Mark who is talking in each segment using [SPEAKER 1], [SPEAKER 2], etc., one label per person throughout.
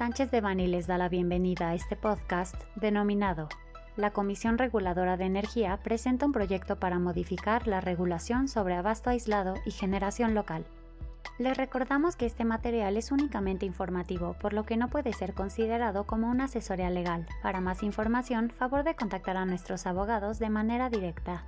[SPEAKER 1] Sánchez de Bani les da la bienvenida a este podcast denominado La Comisión Reguladora de Energía presenta un proyecto para modificar la regulación sobre abasto aislado y generación local. Les recordamos que este material es únicamente informativo, por lo que no puede ser considerado como una asesoría legal. Para más información, favor de contactar a nuestros abogados de manera directa.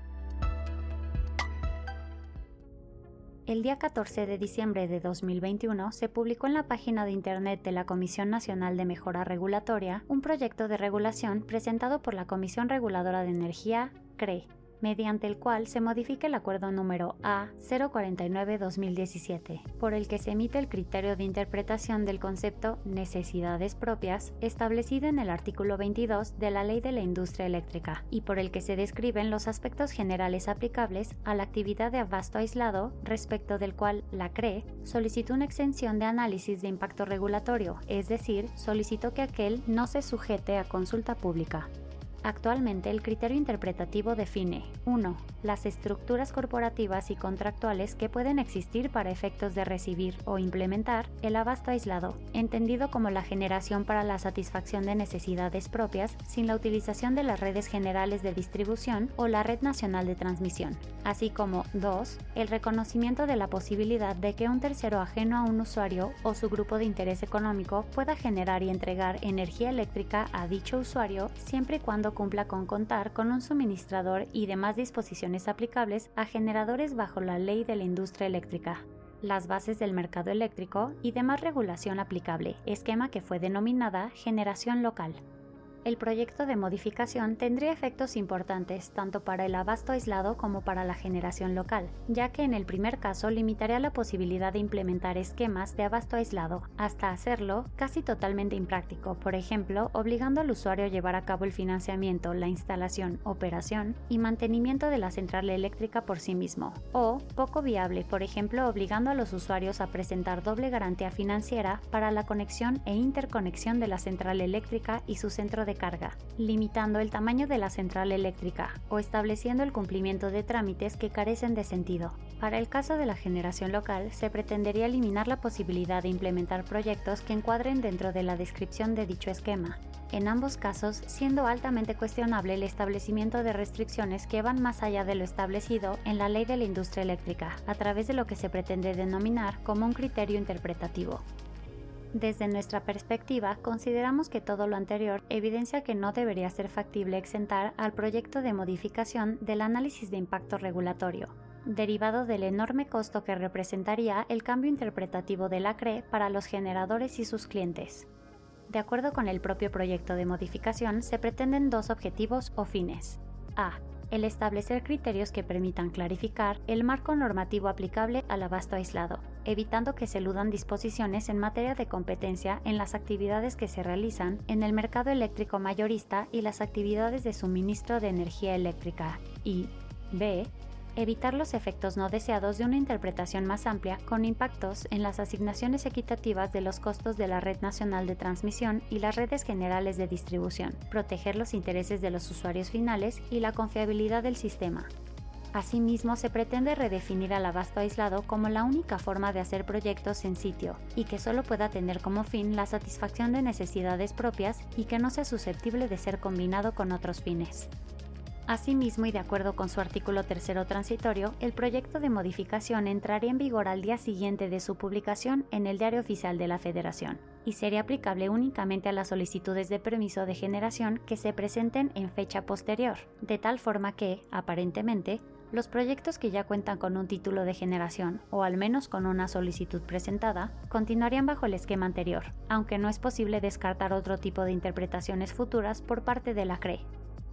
[SPEAKER 1] El día 14 de diciembre de 2021 se publicó en la página de Internet de la Comisión Nacional de Mejora Regulatoria un proyecto de regulación presentado por la Comisión Reguladora de Energía, CRE, mediante el cual se modifica el acuerdo número A049-2017, por el que se emite el criterio de interpretación del concepto necesidades propias establecido en el artículo 22 de la Ley de la Industria Eléctrica y por el que se describen los aspectos generales aplicables a la actividad de abasto aislado respecto del cual la CRE solicitó una exención de análisis de impacto regulatorio, es decir, solicitó que aquel no se sujete a consulta pública. Actualmente el criterio interpretativo define 1. Las estructuras corporativas y contractuales que pueden existir para efectos de recibir o implementar el abasto aislado, entendido como la generación para la satisfacción de necesidades propias sin la utilización de las redes generales de distribución o la red nacional de transmisión, así como 2. El reconocimiento de la posibilidad de que un tercero ajeno a un usuario o su grupo de interés económico pueda generar y entregar energía eléctrica a dicho usuario siempre y cuando cumpla con contar con un suministrador y demás disposiciones aplicables a generadores bajo la ley de la industria eléctrica, las bases del mercado eléctrico y demás regulación aplicable, esquema que fue denominada generación local. El proyecto de modificación tendría efectos importantes tanto para el abasto aislado como para la generación local, ya que en el primer caso limitaría la posibilidad de implementar esquemas de abasto aislado, hasta hacerlo casi totalmente impráctico, por ejemplo, obligando al usuario a llevar a cabo el financiamiento, la instalación, operación y mantenimiento de la central eléctrica por sí mismo, o poco viable, por ejemplo, obligando a los usuarios a presentar doble garantía financiera para la conexión e interconexión de la central eléctrica y su centro de carga, limitando el tamaño de la central eléctrica o estableciendo el cumplimiento de trámites que carecen de sentido. Para el caso de la generación local, se pretendería eliminar la posibilidad de implementar proyectos que encuadren dentro de la descripción de dicho esquema, en ambos casos siendo altamente cuestionable el establecimiento de restricciones que van más allá de lo establecido en la ley de la industria eléctrica, a través de lo que se pretende denominar como un criterio interpretativo. Desde nuestra perspectiva, consideramos que todo lo anterior evidencia que no debería ser factible exentar al proyecto de modificación del análisis de impacto regulatorio, derivado del enorme costo que representaría el cambio interpretativo de la CRE para los generadores y sus clientes. De acuerdo con el propio proyecto de modificación, se pretenden dos objetivos o fines. A el establecer criterios que permitan clarificar el marco normativo aplicable al abasto aislado, evitando que se eludan disposiciones en materia de competencia en las actividades que se realizan en el mercado eléctrico mayorista y las actividades de suministro de energía eléctrica, y b evitar los efectos no deseados de una interpretación más amplia con impactos en las asignaciones equitativas de los costos de la red nacional de transmisión y las redes generales de distribución, proteger los intereses de los usuarios finales y la confiabilidad del sistema. Asimismo, se pretende redefinir al abasto aislado como la única forma de hacer proyectos en sitio y que solo pueda tener como fin la satisfacción de necesidades propias y que no sea susceptible de ser combinado con otros fines. Asimismo, y de acuerdo con su artículo tercero transitorio, el proyecto de modificación entraría en vigor al día siguiente de su publicación en el Diario Oficial de la Federación y sería aplicable únicamente a las solicitudes de permiso de generación que se presenten en fecha posterior, de tal forma que, aparentemente, los proyectos que ya cuentan con un título de generación, o al menos con una solicitud presentada, continuarían bajo el esquema anterior, aunque no es posible descartar otro tipo de interpretaciones futuras por parte de la CRE,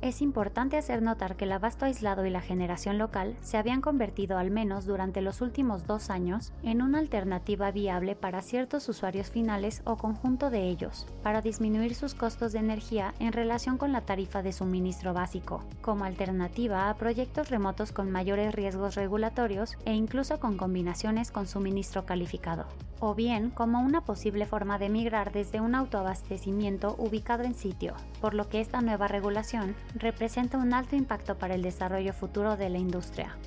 [SPEAKER 1] es importante hacer notar que el abasto aislado y la generación local se habían convertido al menos durante los últimos dos años en una alternativa viable para ciertos usuarios finales o conjunto de ellos, para disminuir sus costos de energía en relación con la tarifa de suministro básico, como alternativa a proyectos remotos con mayores riesgos regulatorios e incluso con combinaciones con suministro calificado o bien como una posible forma de migrar desde un autoabastecimiento ubicado en sitio, por lo que esta nueva regulación representa un alto impacto para el desarrollo futuro de la industria.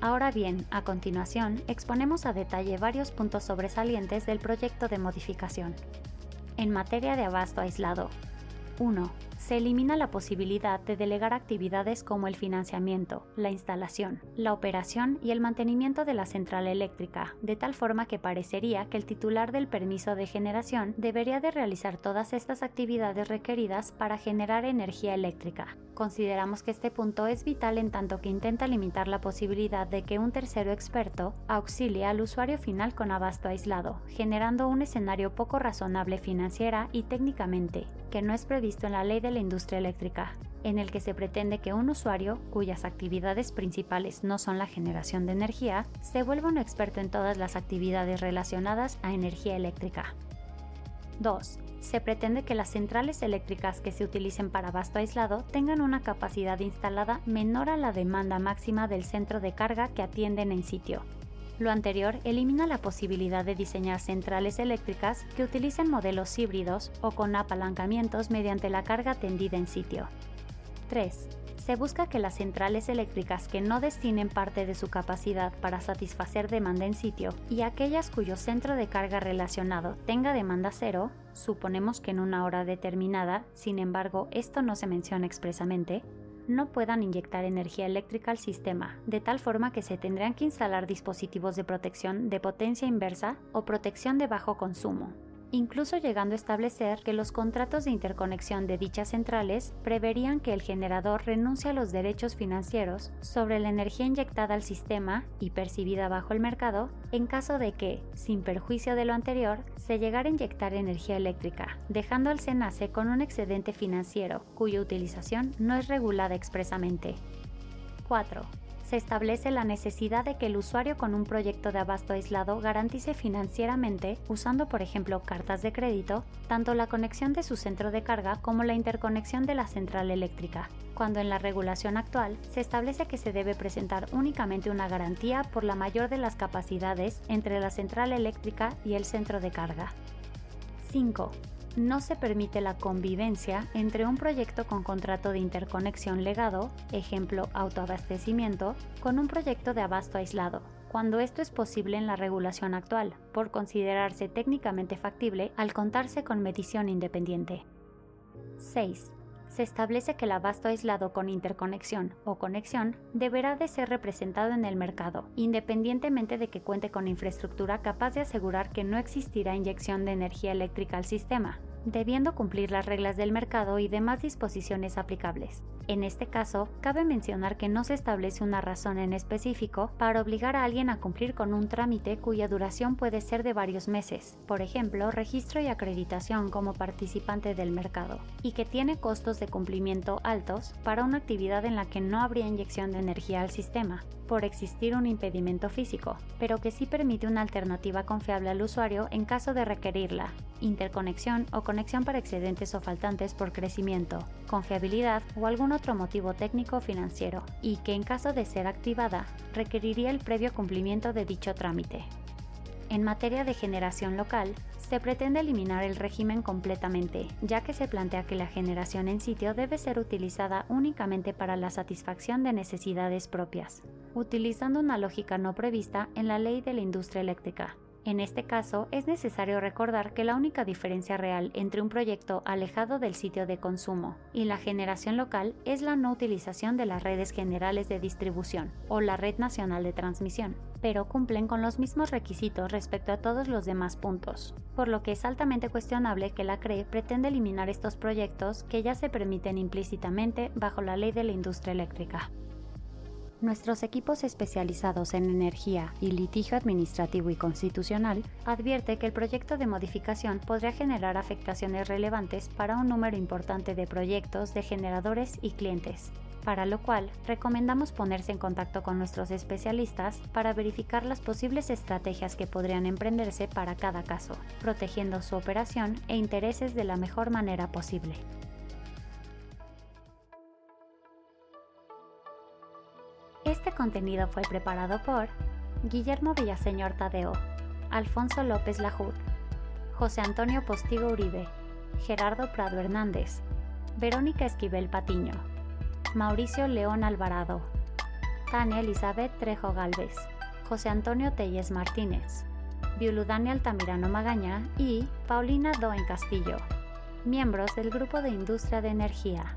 [SPEAKER 1] Ahora bien, a continuación, exponemos a detalle varios puntos sobresalientes del proyecto de modificación. En materia de abasto aislado. 1 se elimina la posibilidad de delegar actividades como el financiamiento, la instalación, la operación y el mantenimiento de la central eléctrica, de tal forma que parecería que el titular del permiso de generación debería de realizar todas estas actividades requeridas para generar energía eléctrica. Consideramos que este punto es vital en tanto que intenta limitar la posibilidad de que un tercero experto auxilie al usuario final con abasto aislado, generando un escenario poco razonable financiera y técnicamente, que no es previsto en la ley de la industria eléctrica, en el que se pretende que un usuario, cuyas actividades principales no son la generación de energía, se vuelva un experto en todas las actividades relacionadas a energía eléctrica. 2. Se pretende que las centrales eléctricas que se utilicen para abasto aislado tengan una capacidad instalada menor a la demanda máxima del centro de carga que atienden en sitio, lo anterior elimina la posibilidad de diseñar centrales eléctricas que utilicen modelos híbridos o con apalancamientos mediante la carga tendida en sitio. 3. Se busca que las centrales eléctricas que no destinen parte de su capacidad para satisfacer demanda en sitio y aquellas cuyo centro de carga relacionado tenga demanda cero, suponemos que en una hora determinada, sin embargo esto no se menciona expresamente, no puedan inyectar energía eléctrica al sistema, de tal forma que se tendrán que instalar dispositivos de protección de potencia inversa o protección de bajo consumo, incluso llegando a establecer que los contratos de interconexión de dichas centrales preverían que el generador renuncie a los derechos financieros sobre la energía inyectada al sistema y percibida bajo el mercado en caso de que, sin perjuicio de lo anterior, se llegara a inyectar energía eléctrica, dejando al SENACE con un excedente financiero cuya utilización no es regulada expresamente. 4 se establece la necesidad de que el usuario con un proyecto de abasto aislado garantice financieramente, usando por ejemplo cartas de crédito, tanto la conexión de su centro de carga como la interconexión de la central eléctrica, cuando en la regulación actual se establece que se debe presentar únicamente una garantía por la mayor de las capacidades entre la central eléctrica y el centro de carga. 5 no se permite la convivencia entre un proyecto con contrato de interconexión legado, ejemplo autoabastecimiento, con un proyecto de abasto aislado, cuando esto es posible en la regulación actual, por considerarse técnicamente factible al contarse con medición independiente. 6 se establece que el abasto aislado con interconexión o conexión deberá de ser representado en el mercado, independientemente de que cuente con infraestructura capaz de asegurar que no existirá inyección de energía eléctrica al sistema, debiendo cumplir las reglas del mercado y demás disposiciones aplicables. En este caso, cabe mencionar que no se establece una razón en específico para obligar a alguien a cumplir con un trámite cuya duración puede ser de varios meses, por ejemplo, registro y acreditación como participante del mercado, y que tiene costos de cumplimiento altos para una actividad en la que no habría inyección de energía al sistema, por existir un impedimento físico, pero que sí permite una alternativa confiable al usuario en caso de requerirla, interconexión o conexión para excedentes o faltantes por crecimiento, confiabilidad o algún otro motivo técnico o financiero, y que en caso de ser activada requeriría el previo cumplimiento de dicho trámite. En materia de generación local, se pretende eliminar el régimen completamente, ya que se plantea que la generación en sitio debe ser utilizada únicamente para la satisfacción de necesidades propias, utilizando una lógica no prevista en la ley de la industria eléctrica, en este caso, es necesario recordar que la única diferencia real entre un proyecto alejado del sitio de consumo y la generación local es la no utilización de las redes generales de distribución o la red nacional de transmisión, pero cumplen con los mismos requisitos respecto a todos los demás puntos, por lo que es altamente cuestionable que la CRE pretenda eliminar estos proyectos que ya se permiten implícitamente bajo la ley de la industria eléctrica. Nuestros equipos especializados en energía y litigio administrativo y constitucional advierte que el proyecto de modificación podría generar afectaciones relevantes para un número importante de proyectos de generadores y clientes, para lo cual recomendamos ponerse en contacto con nuestros especialistas para verificar las posibles estrategias que podrían emprenderse para cada caso, protegiendo su operación e intereses de la mejor manera posible. Contenido fue preparado por Guillermo Villaseñor Tadeo, Alfonso López Lajud, José Antonio Postigo Uribe, Gerardo Prado Hernández, Verónica Esquivel Patiño, Mauricio León Alvarado, Tania Elizabeth Trejo Galvez, José Antonio Telles Martínez, Viuludani Altamirano Magaña y Paulina Doen Castillo, miembros del Grupo de Industria de Energía.